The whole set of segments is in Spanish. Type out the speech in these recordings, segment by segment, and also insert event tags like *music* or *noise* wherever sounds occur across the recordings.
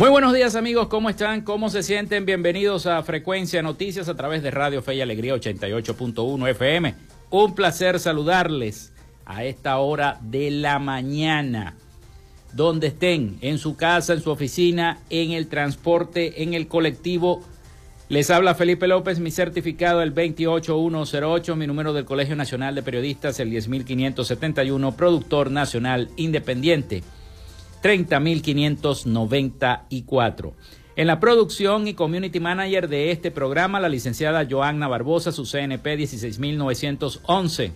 Muy buenos días amigos, ¿cómo están? ¿Cómo se sienten? Bienvenidos a Frecuencia Noticias a través de Radio Fe y Alegría 88.1 FM. Un placer saludarles a esta hora de la mañana. Donde estén, en su casa, en su oficina, en el transporte, en el colectivo. Les habla Felipe López, mi certificado el 28108, mi número del Colegio Nacional de Periodistas el 10571, productor nacional independiente. 30.594. En la producción y community manager de este programa, la licenciada Joanna Barbosa, su CNP 16911.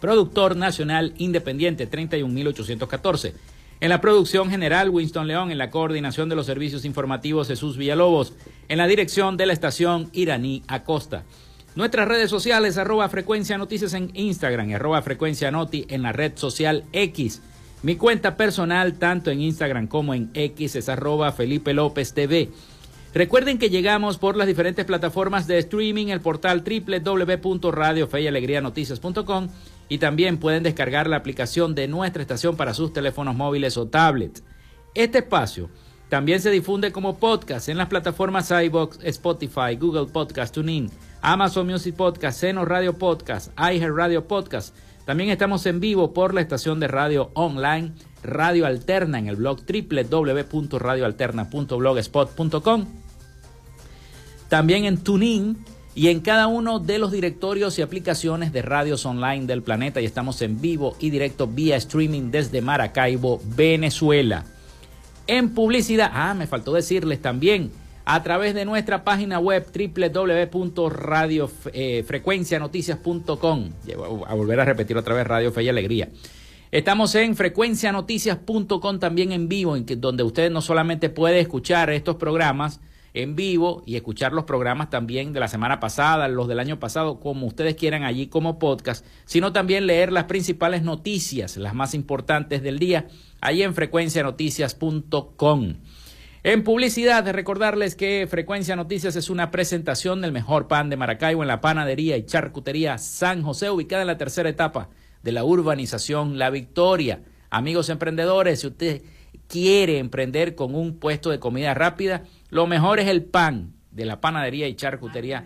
Productor nacional independiente 31814. En la producción general, Winston León. En la coordinación de los servicios informativos, Jesús Villalobos. En la dirección de la estación, Iraní Acosta. Nuestras redes sociales, arroba frecuencia noticias en Instagram, arroba frecuencia noti en la red social X. Mi cuenta personal, tanto en Instagram como en X, es arroba Felipe López TV. Recuerden que llegamos por las diferentes plataformas de streaming, el portal www.radiofeyalegrianoticias.com y también pueden descargar la aplicación de nuestra estación para sus teléfonos móviles o tablets. Este espacio también se difunde como podcast en las plataformas iBox, Spotify, Google Podcast, TuneIn, Amazon Music Podcast, Seno Radio Podcast, iHeart Radio Podcast, también estamos en vivo por la estación de radio online Radio Alterna en el blog www.radioalterna.blogspot.com. También en TuneIn y en cada uno de los directorios y aplicaciones de radios online del planeta y estamos en vivo y directo vía streaming desde Maracaibo, Venezuela. En publicidad, ah, me faltó decirles también a través de nuestra página web www.radiofrecuencianoticias.com. A volver a repetir otra vez Radio Fe y Alegría. Estamos en frecuencianoticias.com también en vivo, en que, donde usted no solamente puede escuchar estos programas en vivo y escuchar los programas también de la semana pasada, los del año pasado, como ustedes quieran allí como podcast, sino también leer las principales noticias, las más importantes del día, ahí en frecuencianoticias.com. En publicidad, recordarles que Frecuencia Noticias es una presentación del mejor pan de Maracaibo en la panadería y charcutería San José, ubicada en la tercera etapa de la urbanización La Victoria. Amigos emprendedores, si usted quiere emprender con un puesto de comida rápida, lo mejor es el pan de la panadería y charcutería.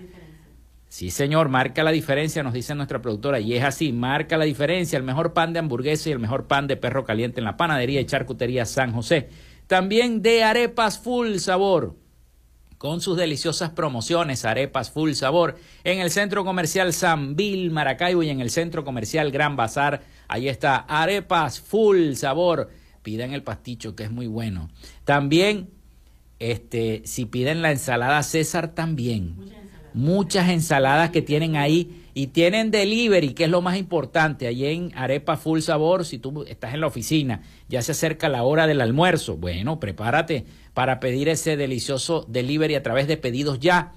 Sí, señor, marca la diferencia, nos dice nuestra productora, y es así, marca la diferencia, el mejor pan de hamburguesa y el mejor pan de perro caliente en la panadería y charcutería San José. También de arepas full sabor con sus deliciosas promociones, arepas full sabor, en el centro comercial Sanvil, Maracaibo y en el centro comercial Gran Bazar. Ahí está, arepas full sabor. Piden el pasticho, que es muy bueno. También, este, si piden la ensalada César, también. Muchas ensaladas que tienen ahí y tienen delivery, que es lo más importante. Allí en Arepa Full Sabor, si tú estás en la oficina, ya se acerca la hora del almuerzo. Bueno, prepárate para pedir ese delicioso delivery a través de pedidos ya.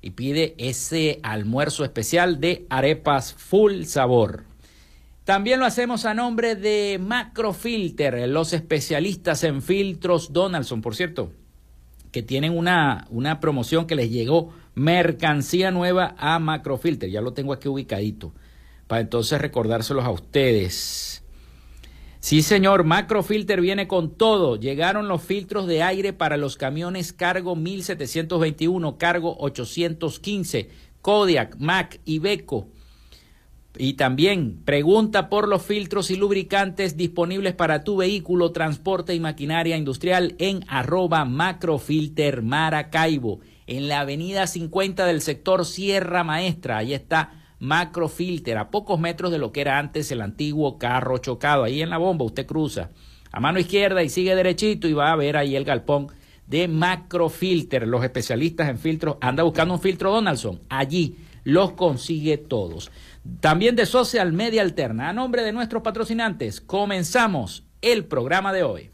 Y pide ese almuerzo especial de Arepas Full Sabor. También lo hacemos a nombre de Macrofilter, los especialistas en filtros Donaldson, por cierto, que tienen una, una promoción que les llegó mercancía nueva a Macrofilter. Ya lo tengo aquí ubicadito para entonces recordárselos a ustedes. Sí, señor, Macrofilter viene con todo. Llegaron los filtros de aire para los camiones Cargo 1721, Cargo 815, Kodiak, Mac y Beco. Y también pregunta por los filtros y lubricantes disponibles para tu vehículo, transporte y maquinaria industrial en arroba macrofilter Maracaibo en la avenida 50 del sector Sierra Maestra. Ahí está Macrofilter, a pocos metros de lo que era antes el antiguo carro chocado. Ahí en la bomba usted cruza a mano izquierda y sigue derechito y va a ver ahí el galpón de Macrofilter, los especialistas en filtros. Anda buscando un filtro Donaldson, allí los consigue todos. También de Social Media Alterna, a nombre de nuestros patrocinantes, comenzamos el programa de hoy.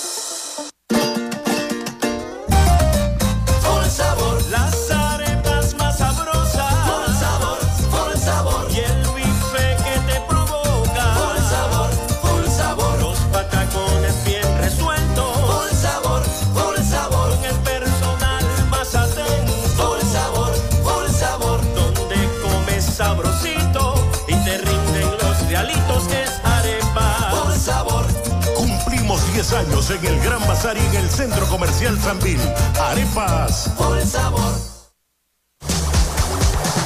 Años en el Gran Bazar y en el Centro Comercial Sambil. Arepas. Por el sabor.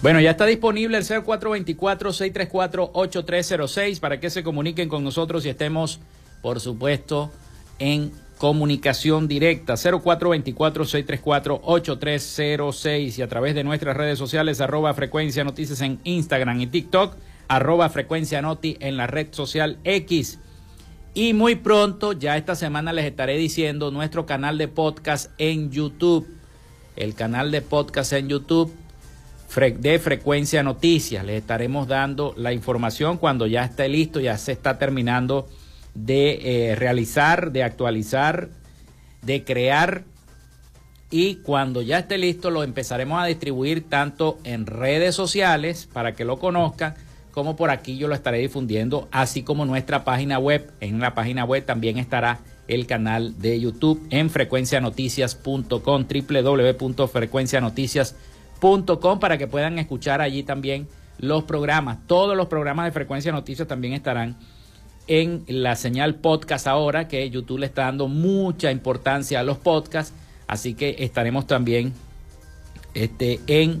Bueno, ya está disponible el 0424-634-8306 para que se comuniquen con nosotros y estemos, por supuesto, en comunicación directa 0424-634-8306 y a través de nuestras redes sociales arroba frecuencia noticias en Instagram y TikTok, arroba frecuencia noti en la red social X. Y muy pronto, ya esta semana les estaré diciendo nuestro canal de podcast en YouTube. El canal de podcast en YouTube de Frecuencia Noticias. Les estaremos dando la información cuando ya esté listo, ya se está terminando de eh, realizar, de actualizar, de crear y cuando ya esté listo lo empezaremos a distribuir tanto en redes sociales para que lo conozcan como por aquí yo lo estaré difundiendo, así como nuestra página web. En la página web también estará el canal de YouTube en frecuencianoticias.com, www.frecuencianoticias.com para que puedan escuchar allí también los programas. Todos los programas de Frecuencia Noticias también estarán en la señal podcast ahora, que YouTube le está dando mucha importancia a los podcasts, así que estaremos también este, en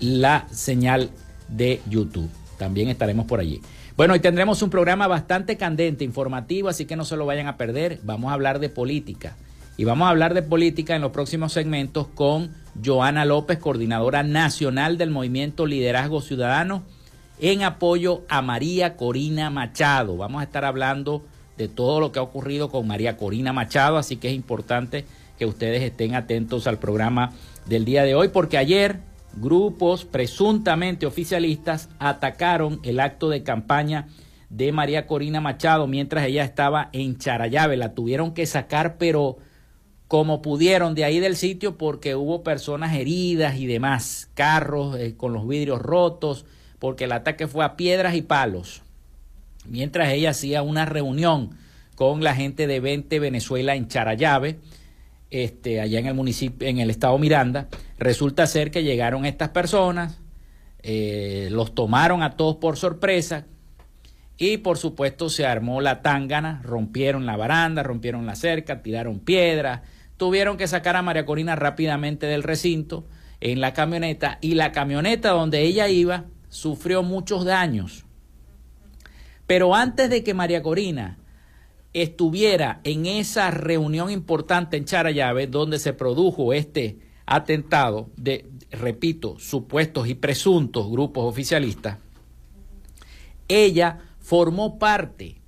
la señal de YouTube. También estaremos por allí. Bueno, hoy tendremos un programa bastante candente, informativo, así que no se lo vayan a perder. Vamos a hablar de política. Y vamos a hablar de política en los próximos segmentos con Joana López, coordinadora nacional del movimiento Liderazgo Ciudadano, en apoyo a María Corina Machado. Vamos a estar hablando de todo lo que ha ocurrido con María Corina Machado, así que es importante que ustedes estén atentos al programa del día de hoy, porque ayer grupos presuntamente oficialistas atacaron el acto de campaña de María Corina Machado mientras ella estaba en Charayave. La tuvieron que sacar, pero como pudieron de ahí del sitio porque hubo personas heridas y demás, carros eh, con los vidrios rotos, porque el ataque fue a piedras y palos. Mientras ella hacía una reunión con la gente de 20 Venezuela en Charayave, este, allá en el municipio, en el estado Miranda, resulta ser que llegaron estas personas, eh, los tomaron a todos por sorpresa y por supuesto se armó la tángana, rompieron la baranda, rompieron la cerca, tiraron piedras, tuvieron que sacar a María Corina rápidamente del recinto en la camioneta y la camioneta donde ella iba sufrió muchos daños. Pero antes de que María Corina estuviera en esa reunión importante en Charayave donde se produjo este atentado de, repito, supuestos y presuntos grupos oficialistas, ella formó parte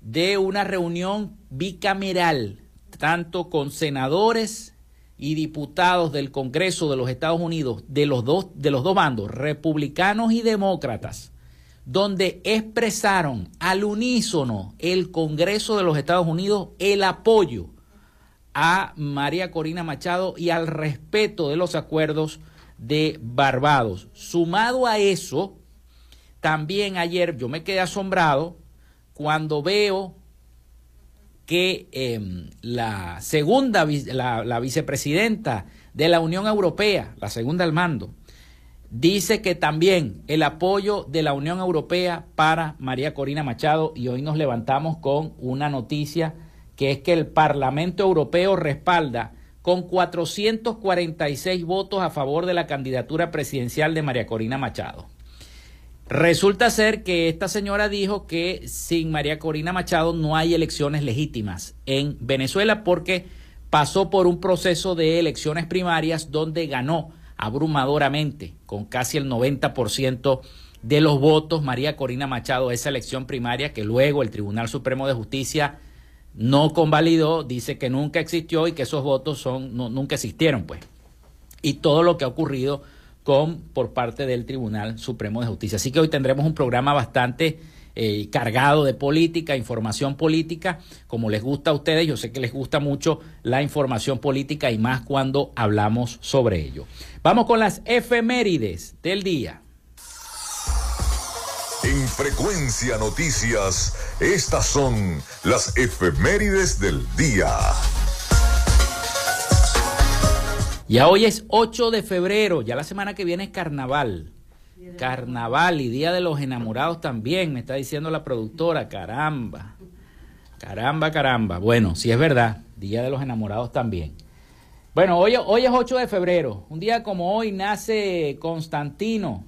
de una reunión bicameral, tanto con senadores y diputados del Congreso de los Estados Unidos, de los dos, de los dos bandos, republicanos y demócratas, donde expresaron al unísono el Congreso de los Estados Unidos el apoyo a María Corina Machado y al respeto de los acuerdos de Barbados. Sumado a eso, también ayer yo me quedé asombrado cuando veo que em, la segunda, la, la vicepresidenta de la Unión Europea, la segunda al mando, dice que también el apoyo de la Unión Europea para María Corina Machado y hoy nos levantamos con una noticia que es que el Parlamento Europeo respalda con 446 votos a favor de la candidatura presidencial de María Corina Machado. Resulta ser que esta señora dijo que sin María Corina Machado no hay elecciones legítimas en Venezuela porque pasó por un proceso de elecciones primarias donde ganó abrumadoramente, con casi el 90% de los votos, María Corina Machado, esa elección primaria que luego el Tribunal Supremo de Justicia no convalidó, dice que nunca existió y que esos votos son, nunca existieron, pues. Y todo lo que ha ocurrido por parte del Tribunal Supremo de Justicia. Así que hoy tendremos un programa bastante eh, cargado de política, información política, como les gusta a ustedes, yo sé que les gusta mucho la información política y más cuando hablamos sobre ello. Vamos con las efemérides del día. En Frecuencia Noticias, estas son las efemérides del día. Ya hoy es 8 de febrero, ya la semana que viene es carnaval. Carnaval y Día de los Enamorados también, me está diciendo la productora, caramba. Caramba, caramba. Bueno, si es verdad, Día de los Enamorados también. Bueno, hoy, hoy es 8 de febrero. Un día como hoy nace Constantino.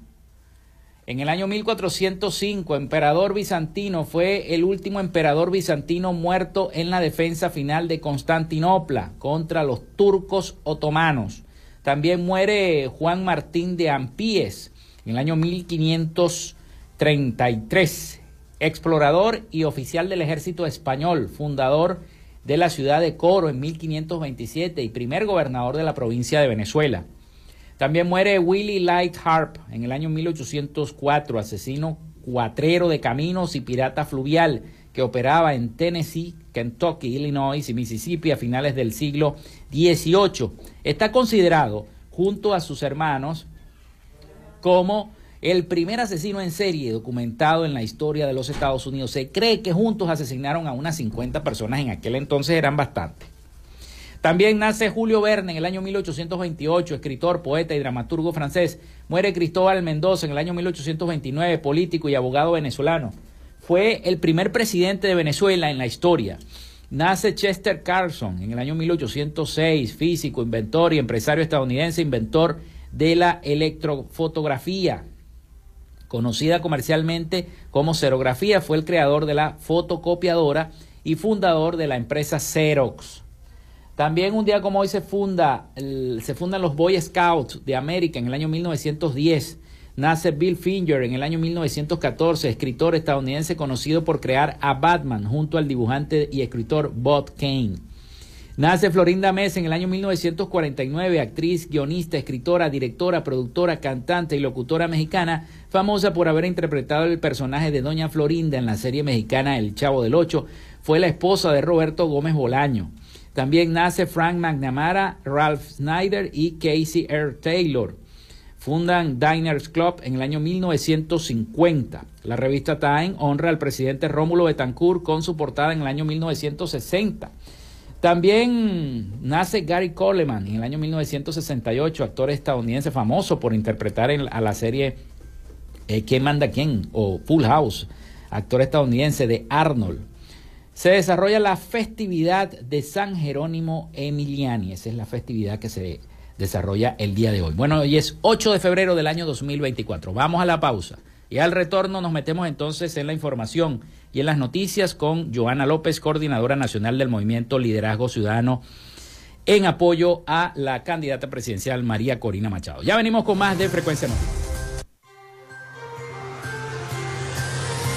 En el año 1405, emperador bizantino, fue el último emperador bizantino muerto en la defensa final de Constantinopla contra los turcos otomanos. También muere Juan Martín de Ampíes, en el año 1533, explorador y oficial del ejército español, fundador de la ciudad de Coro en 1527 y primer gobernador de la provincia de Venezuela. También muere Willie Light Harp en el año 1804, asesino cuatrero de caminos y pirata fluvial que operaba en Tennessee, Kentucky, Illinois y Mississippi a finales del siglo XVIII. Está considerado, junto a sus hermanos, como el primer asesino en serie documentado en la historia de los Estados Unidos. Se cree que juntos asesinaron a unas 50 personas, en aquel entonces eran bastantes. También nace Julio Verne en el año 1828, escritor, poeta y dramaturgo francés. Muere Cristóbal Mendoza en el año 1829, político y abogado venezolano. Fue el primer presidente de Venezuela en la historia. Nace Chester Carlson en el año 1806, físico, inventor y empresario estadounidense, inventor de la electrofotografía, conocida comercialmente como serografía, fue el creador de la fotocopiadora y fundador de la empresa Xerox. También un día como hoy se funda se fundan los Boy Scouts de América en el año 1910. Nace Bill Finger en el año 1914, escritor estadounidense conocido por crear a Batman junto al dibujante y escritor Bob Kane. Nace Florinda Mesa en el año 1949, actriz, guionista, escritora, directora, productora, cantante y locutora mexicana, famosa por haber interpretado el personaje de Doña Florinda en la serie mexicana El Chavo del Ocho, fue la esposa de Roberto Gómez Bolaño. También nace Frank McNamara, Ralph Snyder y Casey R. Taylor. Fundan Diners Club en el año 1950. La revista Time honra al presidente Rómulo Betancourt con su portada en el año 1960. También nace Gary Coleman en el año 1968, actor estadounidense famoso por interpretar a la serie eh, ¿Quién manda quién? o Full House, actor estadounidense de Arnold se desarrolla la festividad de San Jerónimo Emiliani. Esa es la festividad que se desarrolla el día de hoy. Bueno, hoy es 8 de febrero del año 2024. Vamos a la pausa. Y al retorno nos metemos entonces en la información y en las noticias con Joana López, coordinadora nacional del movimiento Liderazgo Ciudadano, en apoyo a la candidata presidencial María Corina Machado. Ya venimos con más de Frecuencia Noticias.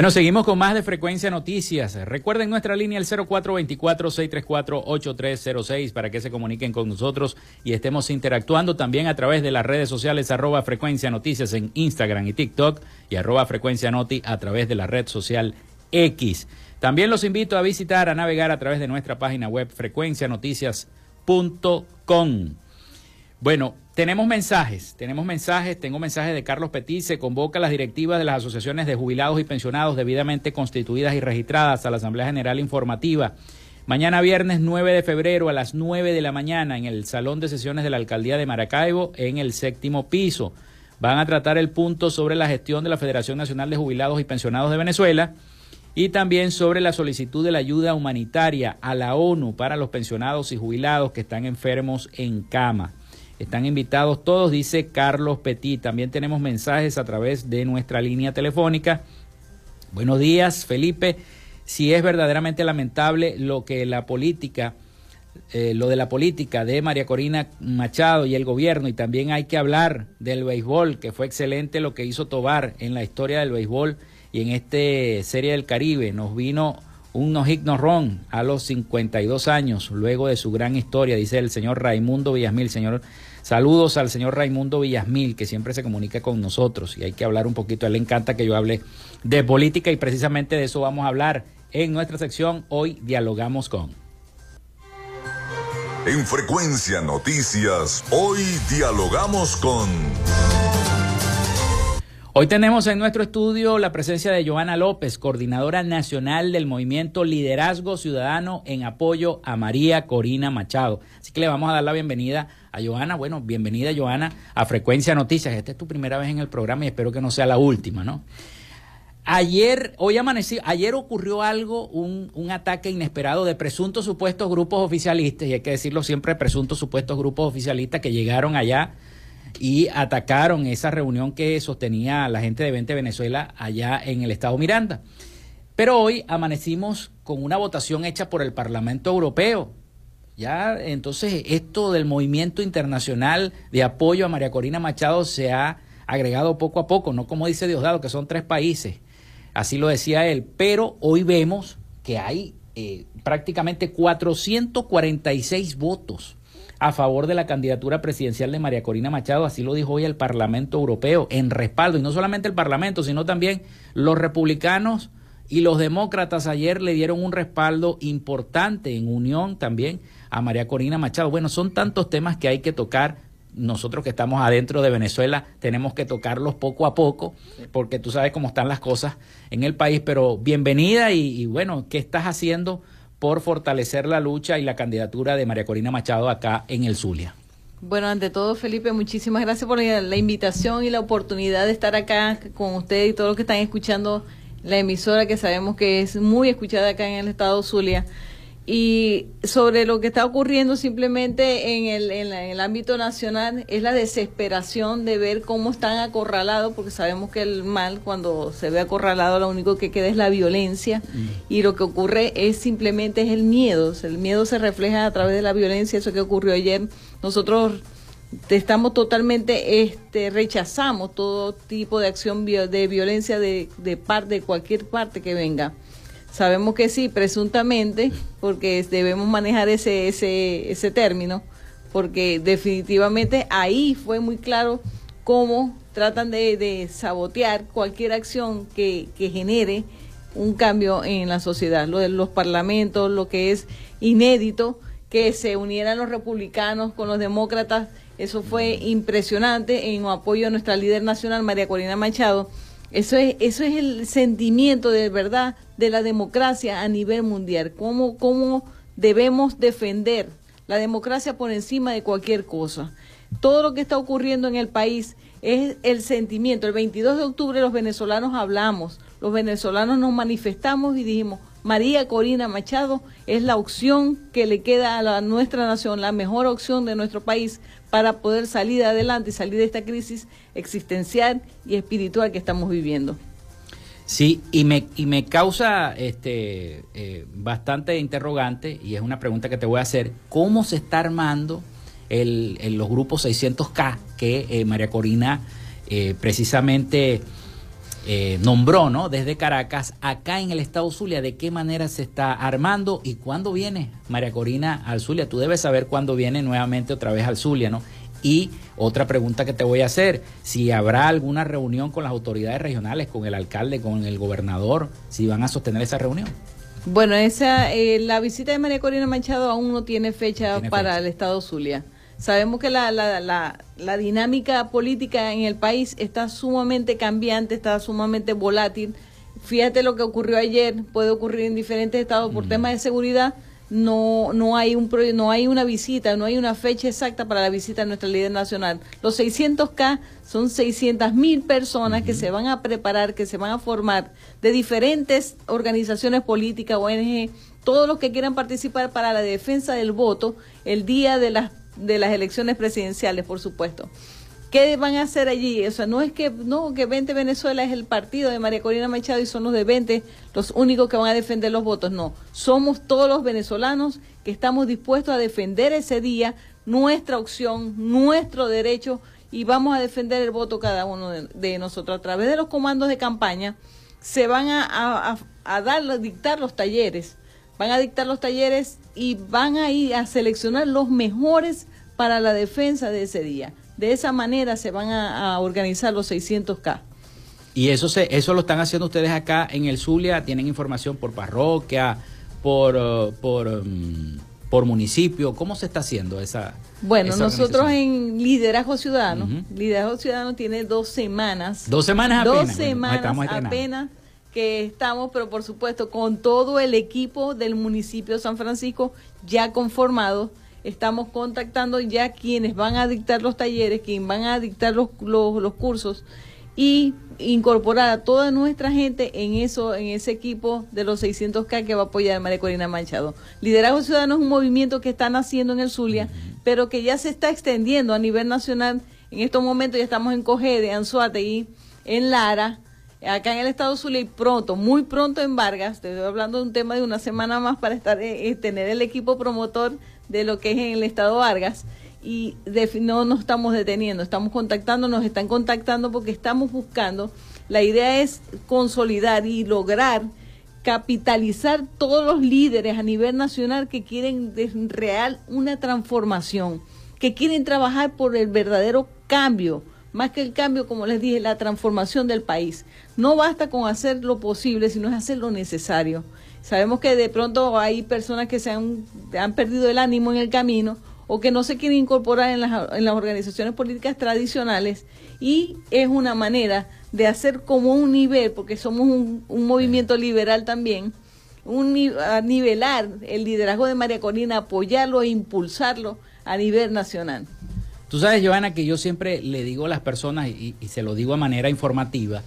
Bueno, seguimos con más de Frecuencia Noticias. Recuerden nuestra línea el 0424-634-8306 para que se comuniquen con nosotros y estemos interactuando también a través de las redes sociales arroba Frecuencia Noticias en Instagram y TikTok y arroba Frecuencia Noti a través de la red social X. También los invito a visitar, a navegar a través de nuestra página web frecuencianoticias.com. Bueno, tenemos mensajes, tenemos mensajes, tengo mensajes de Carlos Petit, se convoca a las directivas de las asociaciones de jubilados y pensionados debidamente constituidas y registradas a la Asamblea General Informativa. Mañana viernes 9 de febrero a las 9 de la mañana en el Salón de Sesiones de la Alcaldía de Maracaibo en el séptimo piso. Van a tratar el punto sobre la gestión de la Federación Nacional de Jubilados y Pensionados de Venezuela y también sobre la solicitud de la ayuda humanitaria a la ONU para los pensionados y jubilados que están enfermos en cama. Están invitados todos, dice Carlos Petit. También tenemos mensajes a través de nuestra línea telefónica. Buenos días, Felipe. Si es verdaderamente lamentable lo que la política, eh, lo de la política de María Corina Machado y el gobierno, y también hay que hablar del béisbol, que fue excelente lo que hizo Tobar en la historia del béisbol y en este Serie del Caribe. Nos vino un no ron a los 52 años, luego de su gran historia, dice el señor Raimundo Villasmil, señor Saludos al señor Raimundo Villasmil, que siempre se comunica con nosotros y hay que hablar un poquito. A él le encanta que yo hable de política y precisamente de eso vamos a hablar en nuestra sección. Hoy dialogamos con. En Frecuencia Noticias, hoy dialogamos con... Hoy tenemos en nuestro estudio la presencia de Joana López, coordinadora nacional del movimiento Liderazgo Ciudadano en apoyo a María Corina Machado. Así que le vamos a dar la bienvenida a Joana. Bueno, bienvenida Joana a Frecuencia Noticias. Esta es tu primera vez en el programa y espero que no sea la última, ¿no? Ayer, hoy amanecí, ayer ocurrió algo, un, un, ataque inesperado de presuntos supuestos grupos oficialistas, y hay que decirlo siempre, presuntos supuestos grupos oficialistas que llegaron allá y atacaron esa reunión que sostenía la gente de 20 Venezuela allá en el estado Miranda. Pero hoy amanecimos con una votación hecha por el Parlamento Europeo. Ya entonces esto del movimiento internacional de apoyo a María Corina Machado se ha agregado poco a poco, no como dice Diosdado, que son tres países, así lo decía él, pero hoy vemos que hay eh, prácticamente 446 votos a favor de la candidatura presidencial de María Corina Machado, así lo dijo hoy el Parlamento Europeo, en respaldo, y no solamente el Parlamento, sino también los republicanos y los demócratas ayer le dieron un respaldo importante en unión también a María Corina Machado. Bueno, son tantos temas que hay que tocar. Nosotros que estamos adentro de Venezuela tenemos que tocarlos poco a poco, porque tú sabes cómo están las cosas en el país. Pero bienvenida y, y bueno, ¿qué estás haciendo por fortalecer la lucha y la candidatura de María Corina Machado acá en el Zulia. Bueno, ante todo, Felipe, muchísimas gracias por la invitación y la oportunidad de estar acá con usted y todos los que están escuchando la emisora que sabemos que es muy escuchada acá en el estado Zulia y sobre lo que está ocurriendo simplemente en el, en, el ámbito nacional es la desesperación de ver cómo están acorralados, porque sabemos que el mal cuando se ve acorralado lo único que queda es la violencia. Mm. y lo que ocurre es simplemente es el miedo, el miedo se refleja a través de la violencia, eso que ocurrió ayer, nosotros estamos totalmente este rechazamos todo tipo de acción de violencia de, de parte de cualquier parte que venga Sabemos que sí, presuntamente, porque debemos manejar ese, ese, ese término, porque definitivamente ahí fue muy claro cómo tratan de, sabotear cualquier acción que, que, genere un cambio en la sociedad, lo de los parlamentos, lo que es inédito, que se unieran los republicanos con los demócratas, eso fue impresionante en apoyo a nuestra líder nacional, María Corina Machado, eso es, eso es el sentimiento de verdad de la democracia a nivel mundial. Cómo, cómo debemos defender la democracia por encima de cualquier cosa. Todo lo que está ocurriendo en el país es el sentimiento. El 22 de octubre los venezolanos hablamos, los venezolanos nos manifestamos y dijimos, María Corina Machado es la opción que le queda a la, nuestra nación, la mejor opción de nuestro país para poder salir adelante y salir de esta crisis existencial y espiritual que estamos viviendo. Sí, y me, y me causa este, eh, bastante interrogante, y es una pregunta que te voy a hacer, ¿cómo se está armando el, los grupos 600K que eh, María Corina eh, precisamente nombró ¿no? desde Caracas acá en el estado Zulia? ¿De qué manera se está armando y cuándo viene María Corina al Zulia? Tú debes saber cuándo viene nuevamente otra vez al Zulia, ¿no? Y otra pregunta que te voy a hacer, si habrá alguna reunión con las autoridades regionales, con el alcalde, con el gobernador, si van a sostener esa reunión. Bueno, esa, eh, la visita de María Corina Machado aún no tiene fecha para el Estado Zulia. Sabemos que la, la, la, la, dinámica política en el país está sumamente cambiante, está sumamente volátil. Fíjate lo que ocurrió ayer, puede ocurrir en diferentes estados por temas de seguridad no, no, hay un, no hay una visita, no hay una fecha exacta para la visita de nuestra líder nacional. Los 600K son 600 mil personas que se van a preparar, que se van a formar de diferentes organizaciones políticas, ONG, todos los que quieran participar para la defensa del voto el día de las, de las elecciones presidenciales, por supuesto. ¿Qué van a hacer allí? O sea, no es que no que 20 Venezuela es el partido de María Corina Machado y son los de 20 los únicos que van a defender los votos, no. Somos todos los venezolanos que estamos dispuestos a defender ese día nuestra opción, nuestro derecho y vamos a defender el voto cada uno de, nosotros a través de los comandos de campaña se van a, a, dar, a dictar los talleres, van a dictar los talleres y van a ir a seleccionar los mejores para la defensa de ese día. De esa manera se van a, organizar los 600K. Y eso se, eso lo están haciendo ustedes acá en el Zulia, tienen información por parroquia, por, uh, por, um, por municipio, ¿cómo se está haciendo esa? Bueno, nosotros en Liderazgo Ciudadano, Liderazgo Ciudadano tiene dos semanas. Dos semanas apenas. Dos semanas apenas que estamos, pero por supuesto con todo el equipo del municipio de San Francisco ya conformado estamos contactando ya quienes van a dictar los talleres, quienes van a dictar los, los, cursos y incorporar a toda nuestra gente en eso, en ese equipo de los 600K que va a apoyar a María Corina Manchado. Liderazgo Ciudadano es un movimiento que está naciendo en el Zulia, pero que ya se está extendiendo a nivel nacional En estos momentos ya estamos en Cogede, Anzuategui, en Lara, acá en el estado Zulia y pronto, muy pronto en Vargas, te estoy hablando de un tema de una semana más para estar eh, eh, tener el equipo promotor de lo que es en el estado Vargas. Y no nos estamos deteniendo, estamos contactando, nos están contactando porque estamos buscando, la idea es consolidar y lograr capitalizar todos los líderes a nivel nacional que quieren de real una transformación, que quieren trabajar por el verdadero cambio, más que el cambio, como les dije, la transformación del país. No basta con hacer lo posible, sino es hacer lo necesario. Sabemos que de pronto hay personas que se han, han perdido el ánimo en el camino o que no se quieren incorporar en las, en las organizaciones políticas tradicionales y es una manera de hacer como un nivel, porque somos un, un movimiento liberal también, un, a nivelar el liderazgo de María Corina, apoyarlo e impulsarlo a nivel nacional. Tú sabes, Joana, que yo siempre le digo a las personas, y, se lo digo a manera informativa,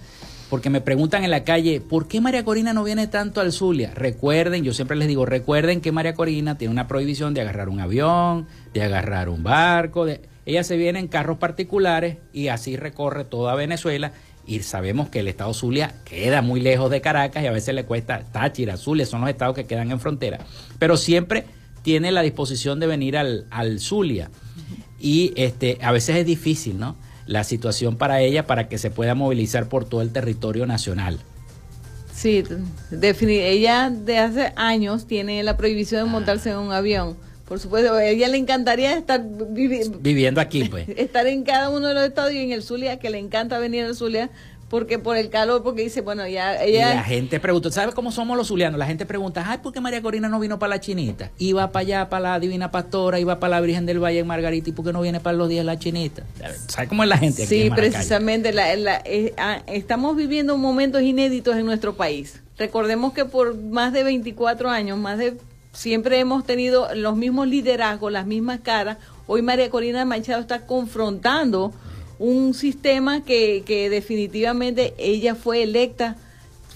porque me preguntan en la calle, ¿por qué María Corina no viene tanto al Zulia? Recuerden, yo siempre les digo, recuerden que María Corina tiene una prohibición de agarrar un avión, de agarrar un barco, de... ella se viene en carros particulares y así recorre toda Venezuela y sabemos que el estado Zulia queda muy lejos de Caracas y a veces le cuesta Táchira, Zulia, son los estados que quedan en frontera, pero siempre tiene la disposición de venir al, al Zulia y este, a veces es difícil, ¿no? La situación para ella para que se pueda movilizar por todo el territorio nacional. Sí, ella de hace años tiene la prohibición de ah. montarse en un avión. Por supuesto, a ella le encantaría estar viviendo aquí, pues. *laughs* Estar en cada uno de los estados y en el Zulia, que le encanta venir al Zulia, porque por el calor, porque dice, bueno, ya ella... la gente pregunta, ¿sabes cómo somos los zulianos? La gente pregunta, ay, ¿por qué María Corina no vino para la chinita? Iba para allá, para la Divina Pastora, iba para la Virgen del Valle en Margarita, ¿y por qué no viene para los días de la chinita? ¿Sabes cómo es la gente aquí Sí, precisamente, la, la, eh, ah, estamos viviendo momentos inéditos en nuestro país. Recordemos que por más de 24 años, más de siempre hemos tenido los mismos liderazgos, las mismas caras. Hoy María Corina Machado está confrontando un sistema que, que definitivamente ella fue electa,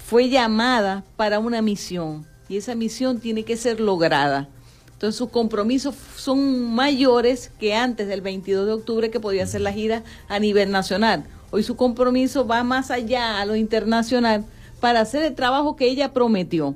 fue llamada para una misión y esa misión tiene que ser lograda. Entonces sus compromisos son mayores que antes del 22 de octubre que podía hacer la gira a nivel nacional. Hoy su compromiso va más allá a lo internacional para hacer el trabajo que ella prometió.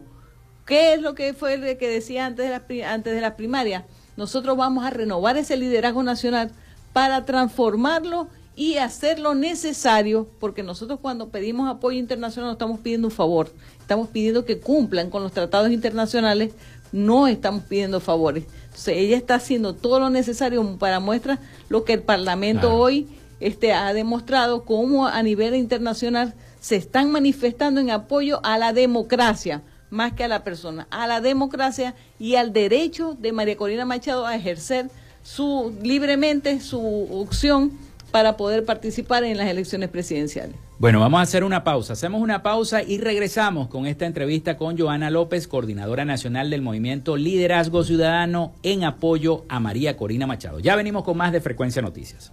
¿Qué es lo que fue el que decía antes de la, antes de la primaria? Nosotros vamos a renovar ese liderazgo nacional para transformarlo y hacer lo necesario, porque nosotros cuando pedimos apoyo internacional no estamos pidiendo un favor, estamos pidiendo que cumplan con los tratados internacionales, no estamos pidiendo favores. Entonces ella está haciendo todo lo necesario para muestra lo que el Parlamento hoy este, ha demostrado, cómo a nivel internacional se están manifestando en apoyo a la democracia más que a la persona, a la democracia y al derecho de María Corina Machado a ejercer su libremente su opción para poder participar en las elecciones presidenciales. Bueno, vamos a hacer una pausa. Hacemos una pausa y regresamos con esta entrevista con Joana López, coordinadora nacional del movimiento Liderazgo Ciudadano en apoyo a María Corina Machado. Ya venimos con más de Frecuencia Noticias.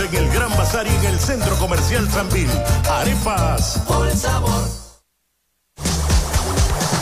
En el Gran Bazar y en el Centro Comercial Sanvil. Arepas. Por sabor.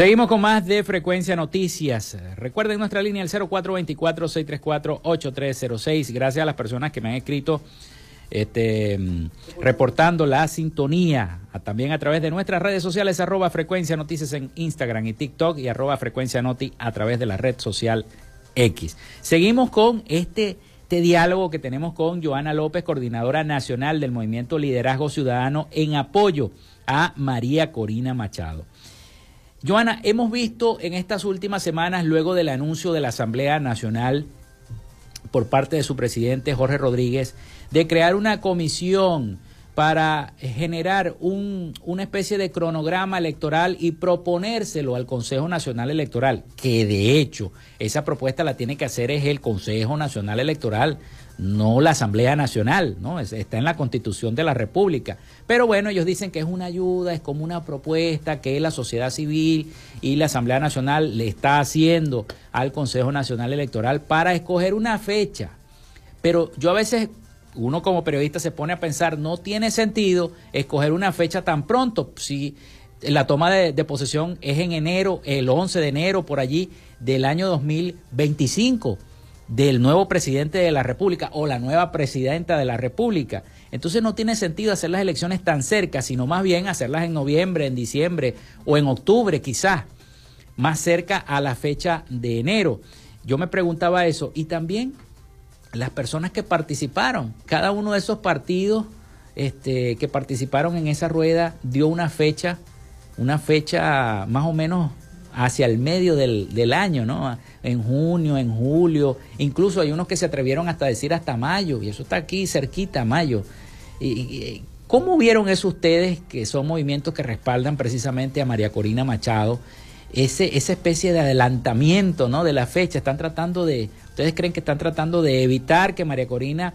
Seguimos con más de Frecuencia Noticias. Recuerden nuestra línea el 0424-634-8306. Gracias a las personas que me han escrito este, reportando la sintonía. También a través de nuestras redes sociales, arroba Frecuencia Noticias en Instagram y TikTok y arroba Frecuencia Noti a través de la red social X. Seguimos con este, este diálogo que tenemos con Joana López, coordinadora nacional del Movimiento Liderazgo Ciudadano, en apoyo a María Corina Machado. Joana, hemos visto en estas últimas semanas, luego del anuncio de la Asamblea Nacional por parte de su presidente Jorge Rodríguez, de crear una comisión para generar un, una especie de cronograma electoral y proponérselo al Consejo Nacional Electoral, que de hecho esa propuesta la tiene que hacer es el Consejo Nacional Electoral, no la Asamblea Nacional, ¿no? Está en la Constitución de la República. Pero bueno, ellos dicen que es una ayuda, es como una propuesta que la sociedad civil y la Asamblea Nacional le está haciendo al Consejo Nacional Electoral para escoger una fecha. Pero yo a veces, uno como periodista se pone a pensar, no tiene sentido escoger una fecha tan pronto. Si la toma de, de posesión es en enero, el 11 de enero, por allí, del año 2025 del nuevo presidente de la República o la nueva presidenta de la República. Entonces no tiene sentido hacer las elecciones tan cerca, sino más bien hacerlas en noviembre, en diciembre o en octubre quizás, más cerca a la fecha de enero. Yo me preguntaba eso y también las personas que participaron, cada uno de esos partidos este, que participaron en esa rueda dio una fecha, una fecha más o menos hacia el medio del, del, año, ¿no? En junio, en julio, incluso hay unos que se atrevieron hasta decir hasta mayo, y eso está aquí cerquita, mayo. Y, ¿Cómo vieron eso ustedes, que son movimientos que respaldan precisamente a María Corina Machado, ese, esa especie de adelantamiento, ¿no? De la fecha, están tratando de, ustedes creen que están tratando de evitar que María Corina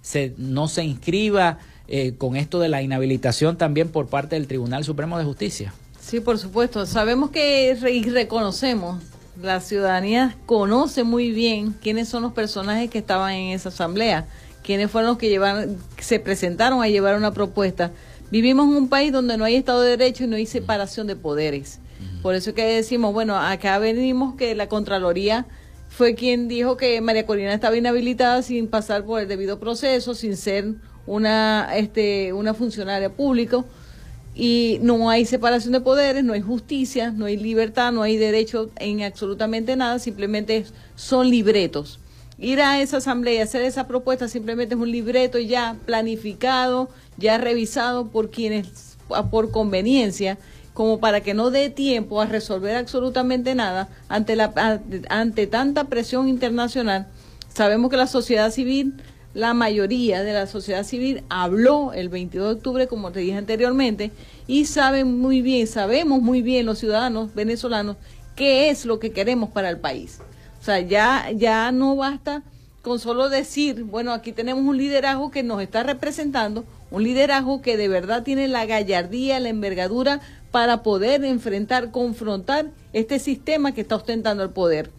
se, no se inscriba eh, con esto de la inhabilitación también por parte del Tribunal Supremo de Justicia? Sí, por supuesto. Sabemos que y reconocemos, la ciudadanía conoce muy bien quiénes son los personajes que estaban en esa asamblea, quiénes fueron los que llevaron, se presentaron a llevar una propuesta. Vivimos en un país donde no hay Estado de Derecho y no hay separación de poderes. Por eso que decimos, bueno, acá venimos que la Contraloría fue quien dijo que María Corina estaba inhabilitada sin pasar por el debido proceso, sin ser una, este, una funcionaria pública y no hay separación de poderes, no hay justicia, no hay libertad, no hay derecho en absolutamente nada, simplemente son libretos. Ir a esa asamblea y hacer esa propuesta simplemente es un libreto ya planificado, ya revisado por quienes, por conveniencia, como para que no dé tiempo a resolver absolutamente nada ante, la, ante tanta presión internacional. Sabemos que la sociedad civil la mayoría de la sociedad civil habló el 22 de octubre, como te dije anteriormente, y saben muy bien, sabemos muy bien los ciudadanos venezolanos qué es lo que queremos para el país. O sea, ya, ya no basta con solo decir, bueno, aquí tenemos un liderazgo que nos está representando, un liderazgo que de verdad tiene la gallardía, la envergadura para poder enfrentar, confrontar este sistema que está ostentando el poder.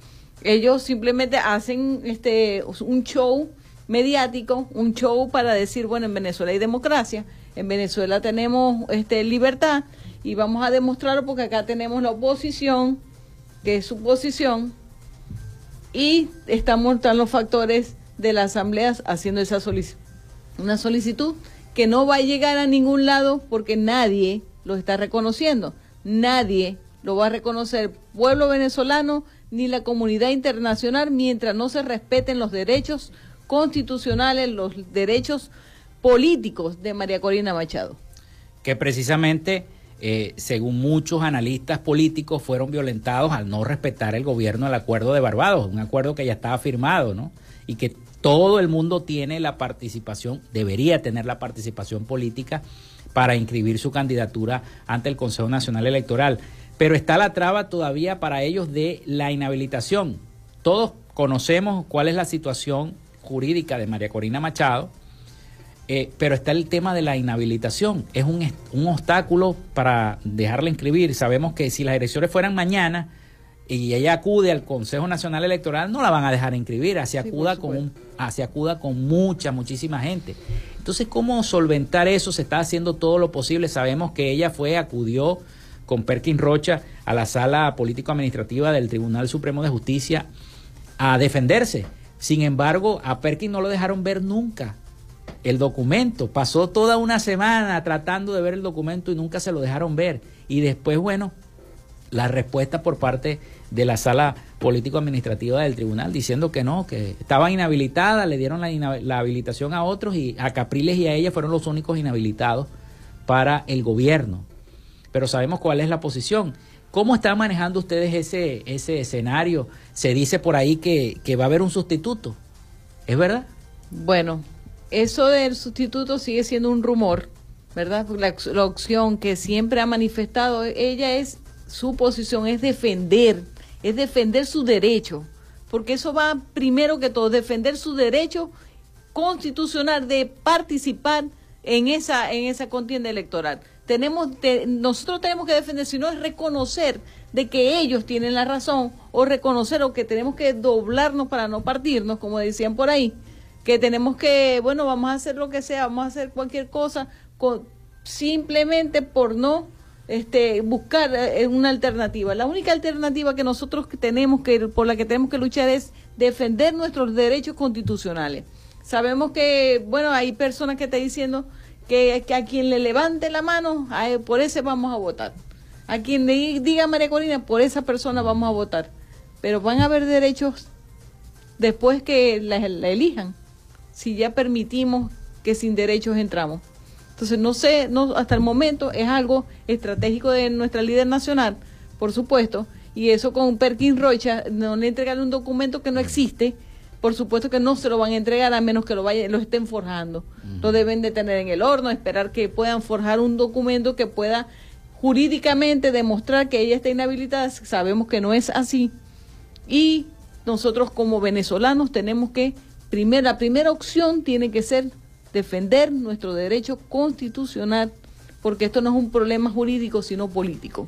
Ellos simplemente hacen este un show mediático, un show para decir, bueno, en Venezuela hay democracia, en Venezuela tenemos este, libertad y vamos a demostrarlo porque acá tenemos la oposición, que es su posición, y estamos están los factores de las asambleas haciendo esa solicitud. una solicitud que no va a llegar a ningún lado porque nadie lo está reconociendo. Nadie lo va a reconocer, pueblo venezolano ni la comunidad internacional, mientras no se respeten los derechos constitucionales, los derechos políticos de María Corina Machado. Que precisamente, eh, según muchos analistas políticos, fueron violentados al no respetar el gobierno del acuerdo de Barbados, un acuerdo que ya estaba firmado, ¿no? Y que todo el mundo tiene la participación, debería tener la participación política para inscribir su candidatura ante el Consejo Nacional Electoral. Pero está la traba todavía para ellos de la inhabilitación. Todos conocemos cuál es la situación jurídica de María Corina Machado, eh, pero está el tema de la inhabilitación. Es un, un obstáculo para dejarla inscribir. Sabemos que si las elecciones fueran mañana, y ella acude al Consejo Nacional Electoral, no la van a dejar inscribir, así acuda, con un, así acuda con mucha, muchísima gente. Entonces, ¿cómo solventar eso? Se está haciendo todo lo posible. Sabemos que ella fue, acudió con Perkin Rocha a la sala político-administrativa del Tribunal Supremo de Justicia a defenderse. Sin embargo, a Perkin no lo dejaron ver nunca el documento. Pasó toda una semana tratando de ver el documento y nunca se lo dejaron ver. Y después, bueno, la respuesta por parte de la sala político-administrativa del tribunal diciendo que no, que estaba inhabilitada, le dieron la, habilitación a otros y a Capriles y a ella fueron los únicos inhabilitados para el gobierno. Pero sabemos cuál es la posición. ¿Cómo están manejando ustedes ese, ese escenario? Se dice por ahí que, va a haber un sustituto. ¿Es verdad? Bueno, eso del sustituto sigue siendo un rumor, ¿verdad? La, la opción que siempre ha manifestado ella es su posición es defender, es defender su derecho, porque eso va primero que todo, defender su derecho constitucional de participar en esa, en esa contienda electoral. Tenemos, nosotros tenemos que defender, si no es reconocer de que ellos tienen la razón, o reconocer o que tenemos que doblarnos para no partirnos, como decían por ahí, que tenemos que, bueno, vamos a hacer lo que sea, vamos a hacer cualquier cosa, con, simplemente por no este, buscar eh, una alternativa. La única alternativa que nosotros tenemos que, por la que tenemos que luchar es defender nuestros derechos constitucionales. Sabemos que, bueno, hay personas que están diciendo que, a quien le levante la mano, por ese vamos a votar. A quien le diga María Corina, por esa persona vamos a votar. Pero van a haber derechos después que la elijan, si ya permitimos que sin derechos entramos. Entonces, no sé, no, hasta el momento es algo estratégico de nuestra líder nacional, por supuesto, y eso con Perkin Rocha, no le entregan un documento que no existe, por supuesto que no se lo van a entregar a menos que lo, vayan, lo estén forjando. Lo deben de tener en el horno, esperar que puedan forjar un documento que pueda jurídicamente demostrar que ella está inhabilitada. Sabemos que no es así. Y nosotros como venezolanos tenemos que, primer, la primera opción tiene que ser defender nuestro derecho constitucional, porque esto no es un problema jurídico, sino político.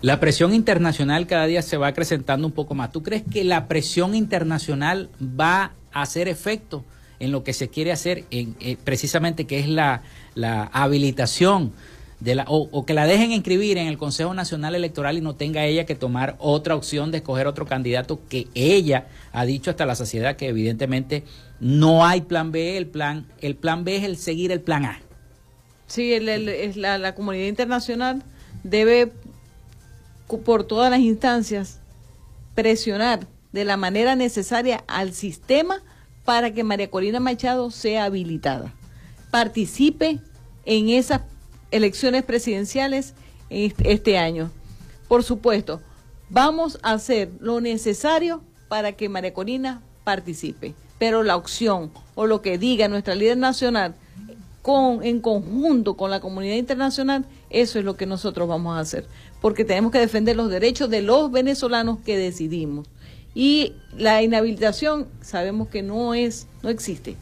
La presión internacional cada día se va acrecentando un poco más. ¿Tú crees que la presión internacional va a hacer efecto en lo que se quiere hacer, en, eh, precisamente que es la, la habilitación de la, o, que la dejen inscribir en el Consejo Nacional Electoral y no tenga ella que tomar otra opción de escoger otro candidato que ella ha dicho hasta la saciedad que evidentemente no hay plan B, el plan, el plan B es el seguir el plan A. Sí, la, la comunidad internacional debe por todas las instancias presionar de la manera necesaria al sistema para que María Corina Machado sea habilitada, participe en esas elecciones presidenciales este año. Por supuesto, vamos a hacer lo necesario para que María Corina participe, pero la opción o lo que diga nuestra líder nacional con, en conjunto con la comunidad internacional, eso es lo que nosotros vamos a hacer, porque tenemos que defender los derechos de los venezolanos que decidimos. Y la inhabilitación sabemos que no es, no existe.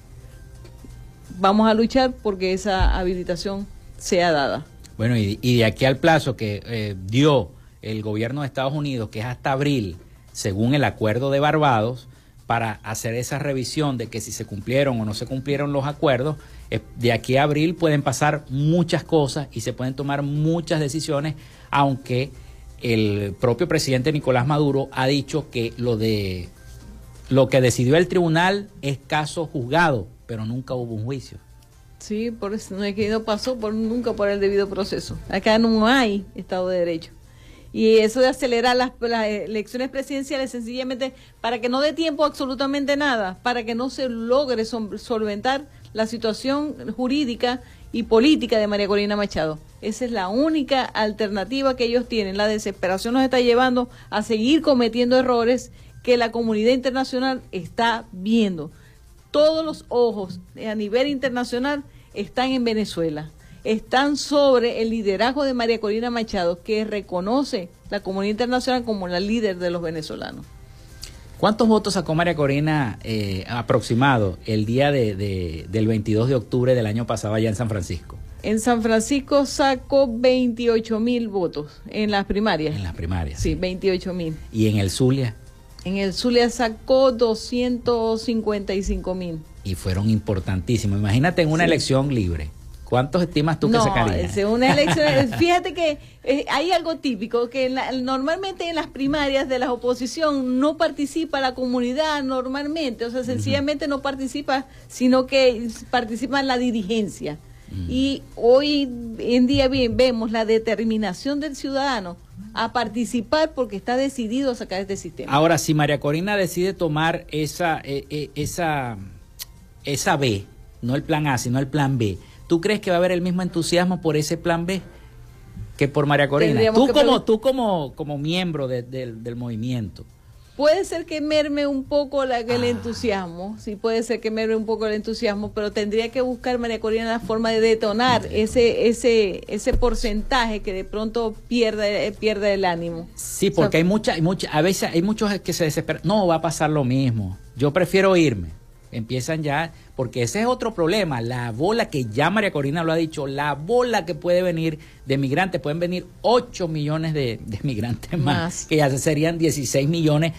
Vamos a luchar porque esa habilitación sea dada. Bueno, y, de aquí al plazo que eh, dio el gobierno de Estados Unidos, que es hasta abril, según el acuerdo de Barbados, para hacer esa revisión de que si se cumplieron o no se cumplieron los acuerdos, eh, de aquí a abril pueden pasar muchas cosas y se pueden tomar muchas decisiones, aunque el propio presidente Nicolás Maduro ha dicho que lo de lo que decidió el tribunal es caso juzgado, pero nunca hubo un juicio. Sí, por eso no es que no pasó por nunca por el debido proceso. Acá no hay Estado de Derecho. Y eso de acelerar las, elecciones presidenciales sencillamente para que no dé tiempo absolutamente nada, para que no se logre solventar la situación jurídica y política de María Corina Machado. Esa es la única alternativa que ellos tienen. La desesperación nos está llevando a seguir cometiendo errores que la comunidad internacional está viendo. Todos los ojos a nivel internacional están en Venezuela están sobre el liderazgo de María Corina Machado, que reconoce la comunidad internacional como la líder de los venezolanos. ¿Cuántos votos sacó María Corina eh, aproximado el día de, del 22 de octubre del año pasado allá en San Francisco? En San Francisco sacó 28 mil votos en las primarias. En las primarias. Sí, 28 mil. ¿Y en el Zulia? En el Zulia sacó 255 mil. Y fueron importantísimos. Imagínate en una elección libre ¿Cuántos estimas tú que sacarías? No, una elección, fíjate que eh, hay algo típico, que normalmente en las primarias de la oposición no participa la comunidad normalmente, o sea, sencillamente no participa, sino que participa en la dirigencia. Y hoy en día bien vemos la determinación del ciudadano a participar porque está decidido a sacar este sistema. Ahora, si María Corina decide tomar esa, eh, eh, esa, esa B, no el plan A, sino el plan B, ¿Tú crees que va a haber el mismo entusiasmo por ese plan B que por María Corina? tú como, tú como, como miembro del movimiento. Puede ser que merme un poco la, el ah. entusiasmo, sí puede ser que merme un poco el entusiasmo, pero tendría que buscar María Corina la forma de detonar ese ese ese porcentaje que de pronto pierde pierde el ánimo. Sí, porque hay mucha, hay mucha, a veces hay muchos que se desesperan. No va a pasar lo mismo. Yo prefiero irme empiezan ya, porque ese es otro problema, la bola que ya María Corina lo ha dicho, la bola que puede venir de migrantes, pueden venir 8 millones de, migrantes más, que ya serían 16 millones,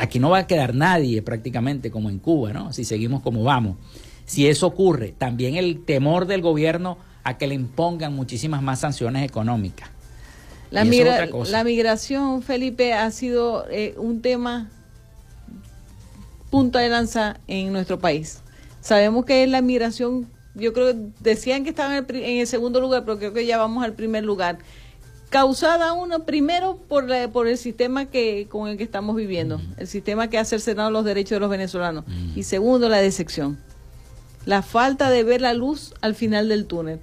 aquí no va a quedar nadie prácticamente como en Cuba, ¿no? Si seguimos como vamos. Si eso ocurre, también el temor del gobierno a que le impongan muchísimas más sanciones económicas. La, la migración, Felipe, ha sido eh, un tema punta de lanza en nuestro país. Sabemos que es la migración, yo creo, decían que estaban en el, segundo lugar, pero creo que ya vamos al primer lugar. Causada uno, primero por, por el sistema que con el que estamos viviendo, el sistema que ha cercenado los derechos de los venezolanos. Y segundo, la decepción. La falta de ver la luz al final del túnel.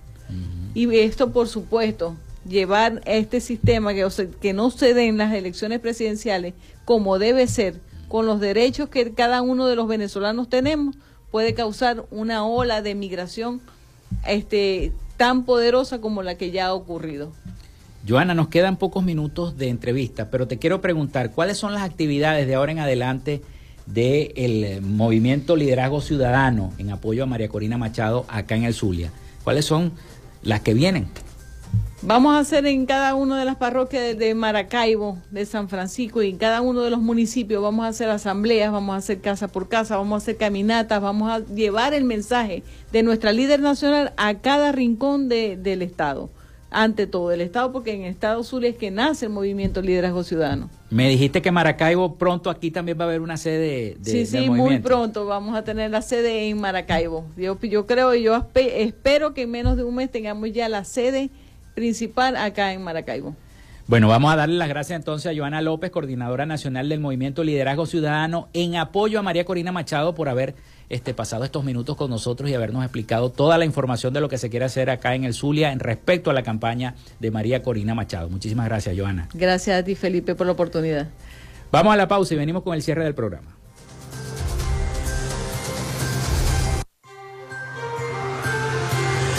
Y esto, por supuesto, llevar este sistema que, que no se den las elecciones presidenciales como debe ser, con los derechos que cada uno de los venezolanos tenemos, puede causar una ola de migración este, tan poderosa como la que ya ha ocurrido. Joana, nos quedan pocos minutos de entrevista, pero te quiero preguntar, ¿cuáles son las actividades de ahora en adelante del movimiento Liderazgo Ciudadano en apoyo a María Corina Machado acá en el Zulia? ¿Cuáles son las que vienen? Vamos a hacer en cada una de las parroquias de, Maracaibo, de San Francisco y en cada uno de los municipios vamos a hacer asambleas, vamos a hacer casa por casa, vamos a hacer caminatas, vamos a llevar el mensaje de nuestra líder nacional a cada rincón del Estado. Ante todo el Estado, porque en Estados Sur es que nace el movimiento Liderazgo Ciudadano. Me dijiste que Maracaibo pronto aquí también va a haber una sede de, Sí, sí, muy pronto vamos a tener la sede en Maracaibo. Yo, yo creo y yo espero que en menos de un mes tengamos ya la sede principal acá en Maracaibo. Bueno, vamos a darle las gracias entonces a Joana López, coordinadora nacional del Movimiento Liderazgo Ciudadano, en apoyo a María Corina Machado por haber este, pasado estos minutos con nosotros y habernos explicado toda la información de lo que se quiere hacer acá en el Zulia en respecto a la campaña de María Corina Machado. Muchísimas gracias, Joana. Gracias a ti, Felipe, por la oportunidad. Vamos a la pausa y venimos con el cierre del programa.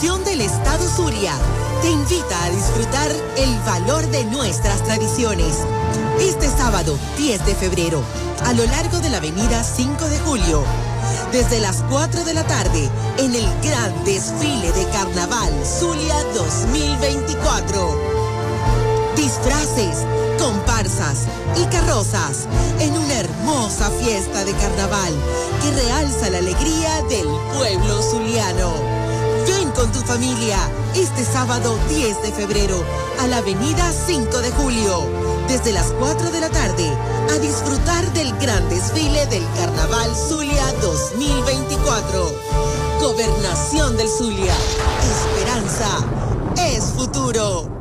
Del estado Zulia te invita a disfrutar el valor de nuestras tradiciones. Este sábado 10 de febrero, a lo largo de la avenida 5 de julio, desde las 4 de la tarde, en el gran desfile de Carnaval Zulia 2024. Disfraces, comparsas y carrozas en una hermosa fiesta de carnaval que realza la alegría del pueblo zuliano. Ven con tu familia este sábado 10 de febrero a la avenida 5 de julio, desde las 4 de la tarde, a disfrutar del gran desfile del Carnaval Zulia 2024. Gobernación del Zulia. Esperanza es futuro.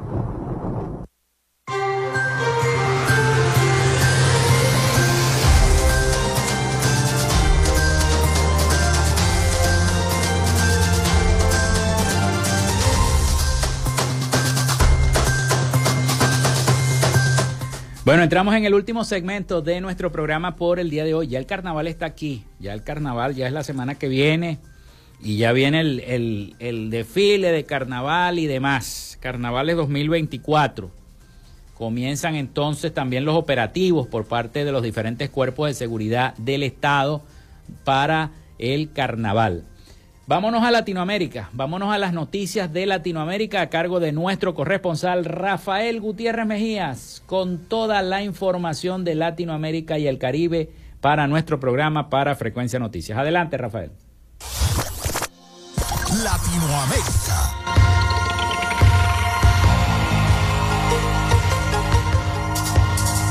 Bueno, entramos en el último segmento de nuestro programa por el día de hoy. Ya el carnaval está aquí, ya el carnaval ya es la semana que viene y ya viene el, desfile de carnaval y demás. Carnavales 2024. Comienzan entonces también los operativos por parte de los diferentes cuerpos de seguridad del Estado para el carnaval. Vámonos a Latinoamérica, vámonos a las noticias de Latinoamérica a cargo de nuestro corresponsal Rafael Gutiérrez Mejías con toda la información de Latinoamérica y el Caribe para nuestro programa para Frecuencia Noticias. Adelante, Rafael. Latinoamérica.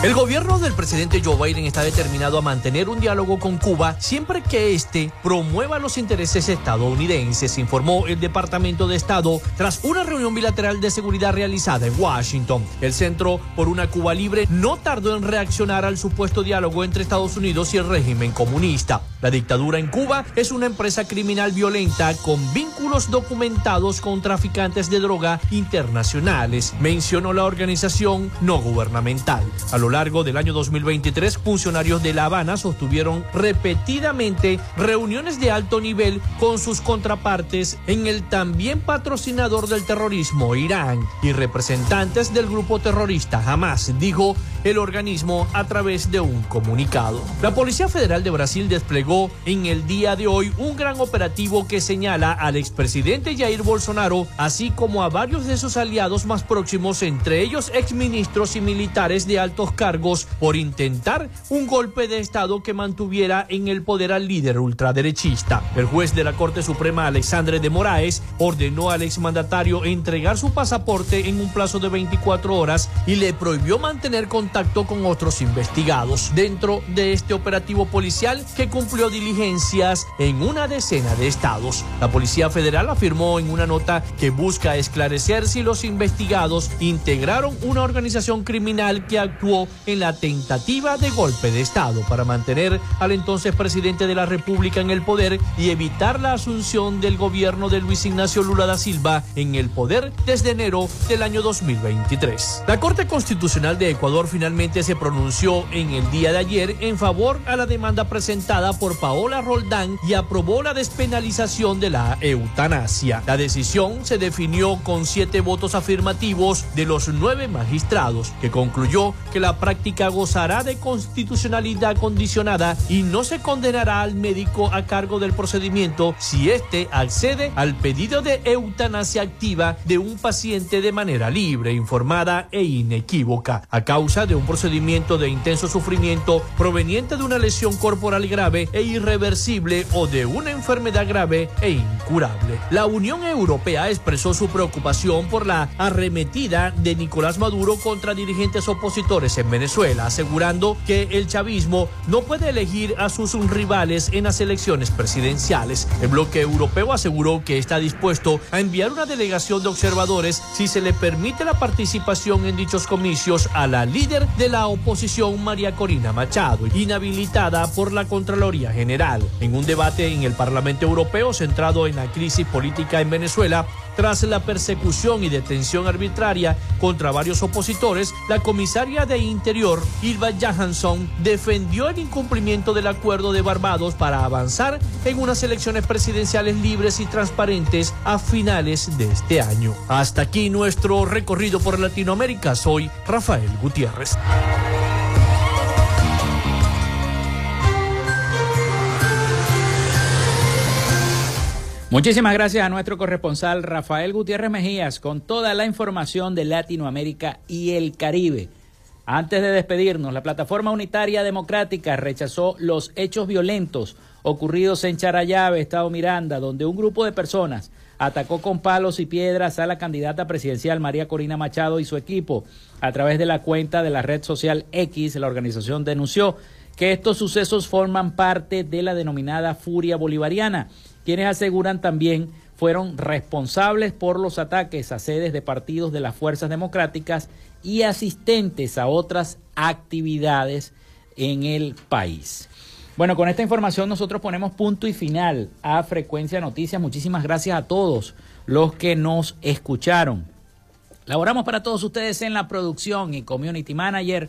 El gobierno del presidente Joe Biden está determinado a mantener un diálogo con Cuba siempre que éste promueva los intereses estadounidenses, informó el Departamento de Estado tras una reunión bilateral de seguridad realizada en Washington. El Centro por una Cuba Libre no tardó en reaccionar al supuesto diálogo entre Estados Unidos y el régimen comunista. La dictadura en Cuba es una empresa criminal violenta con vínculos documentados con traficantes de droga internacionales, mencionó la organización no gubernamental. A lo largo del año 2023, funcionarios de La Habana sostuvieron repetidamente reuniones de alto nivel con sus contrapartes en el también patrocinador del terrorismo, Irán, y representantes del grupo terrorista Hamas, dijo el organismo a través de un comunicado. La Policía Federal de Brasil desplegó en el día de hoy un gran operativo que señala al expresidente Jair Bolsonaro, así como a varios de sus aliados más próximos, entre ellos exministros y militares de altos cargos cargos por intentar un golpe de Estado que mantuviera en el poder al líder ultraderechista. El juez de la Corte Suprema, Alexandre de Moraes, ordenó al exmandatario entregar su pasaporte en un plazo de 24 horas y le prohibió mantener contacto con otros investigados dentro de este operativo policial que cumplió diligencias en una decena de estados. La Policía Federal afirmó en una nota que busca esclarecer si los investigados integraron una organización criminal que actuó en la tentativa de golpe de Estado para mantener al entonces presidente de la República en el poder y evitar la asunción del gobierno de Luis Ignacio Lula da Silva en el poder desde enero del año 2023. La Corte Constitucional de Ecuador finalmente se pronunció en el día de ayer en favor a la demanda presentada por Paola Roldán y aprobó la despenalización de la eutanasia. La decisión se definió con siete votos afirmativos de los nueve magistrados, que concluyó que la práctica gozará de constitucionalidad condicionada y no se condenará al médico a cargo del procedimiento si éste accede al pedido de eutanasia activa de un paciente de manera libre, informada e inequívoca, a causa de un procedimiento de intenso sufrimiento proveniente de una lesión corporal grave e irreversible o de una enfermedad grave e incurable. La Unión Europea expresó su preocupación por la arremetida de Nicolás Maduro contra dirigentes opositores Venezuela, asegurando que el chavismo no puede elegir a sus rivales en las elecciones presidenciales. El bloque europeo aseguró que está dispuesto a enviar una delegación de observadores si se le permite la participación en dichos comicios a la líder de la oposición María Corina Machado, inhabilitada por la Contraloría General. En un debate en el Parlamento Europeo centrado en la crisis política en Venezuela, tras la persecución y detención arbitraria contra varios opositores, la comisaria de Interior, Ilva Johansson, defendió el incumplimiento del acuerdo de Barbados para avanzar en unas elecciones presidenciales libres y transparentes a finales de este año. Hasta aquí nuestro recorrido por Latinoamérica. Soy Rafael Gutiérrez. Muchísimas gracias a nuestro corresponsal Rafael Gutiérrez Mejías con toda la información de Latinoamérica y el Caribe. Antes de despedirnos, la Plataforma Unitaria Democrática rechazó los hechos violentos ocurridos en Charayave, Estado Miranda, donde un grupo de personas atacó con palos y piedras a la candidata presidencial María Corina Machado y su equipo. A través de la cuenta de la red social X, la organización denunció que estos sucesos forman parte de la denominada furia bolivariana quienes aseguran también fueron responsables por los ataques a sedes de partidos de las fuerzas democráticas y asistentes a otras actividades en el país. Bueno, con esta información nosotros ponemos punto y final a Frecuencia Noticias. Muchísimas gracias a todos los que nos escucharon. Laboramos para todos ustedes en la producción y Community Manager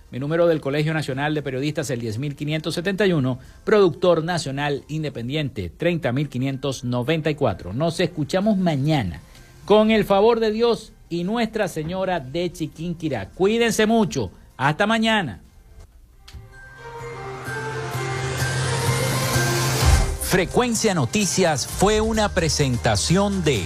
mi número del Colegio Nacional de Periodistas el 10571, productor nacional independiente 30594. Nos escuchamos mañana. Con el favor de Dios y Nuestra Señora de Chiquinquirá. Cuídense mucho. Hasta mañana. Frecuencia Noticias fue una presentación de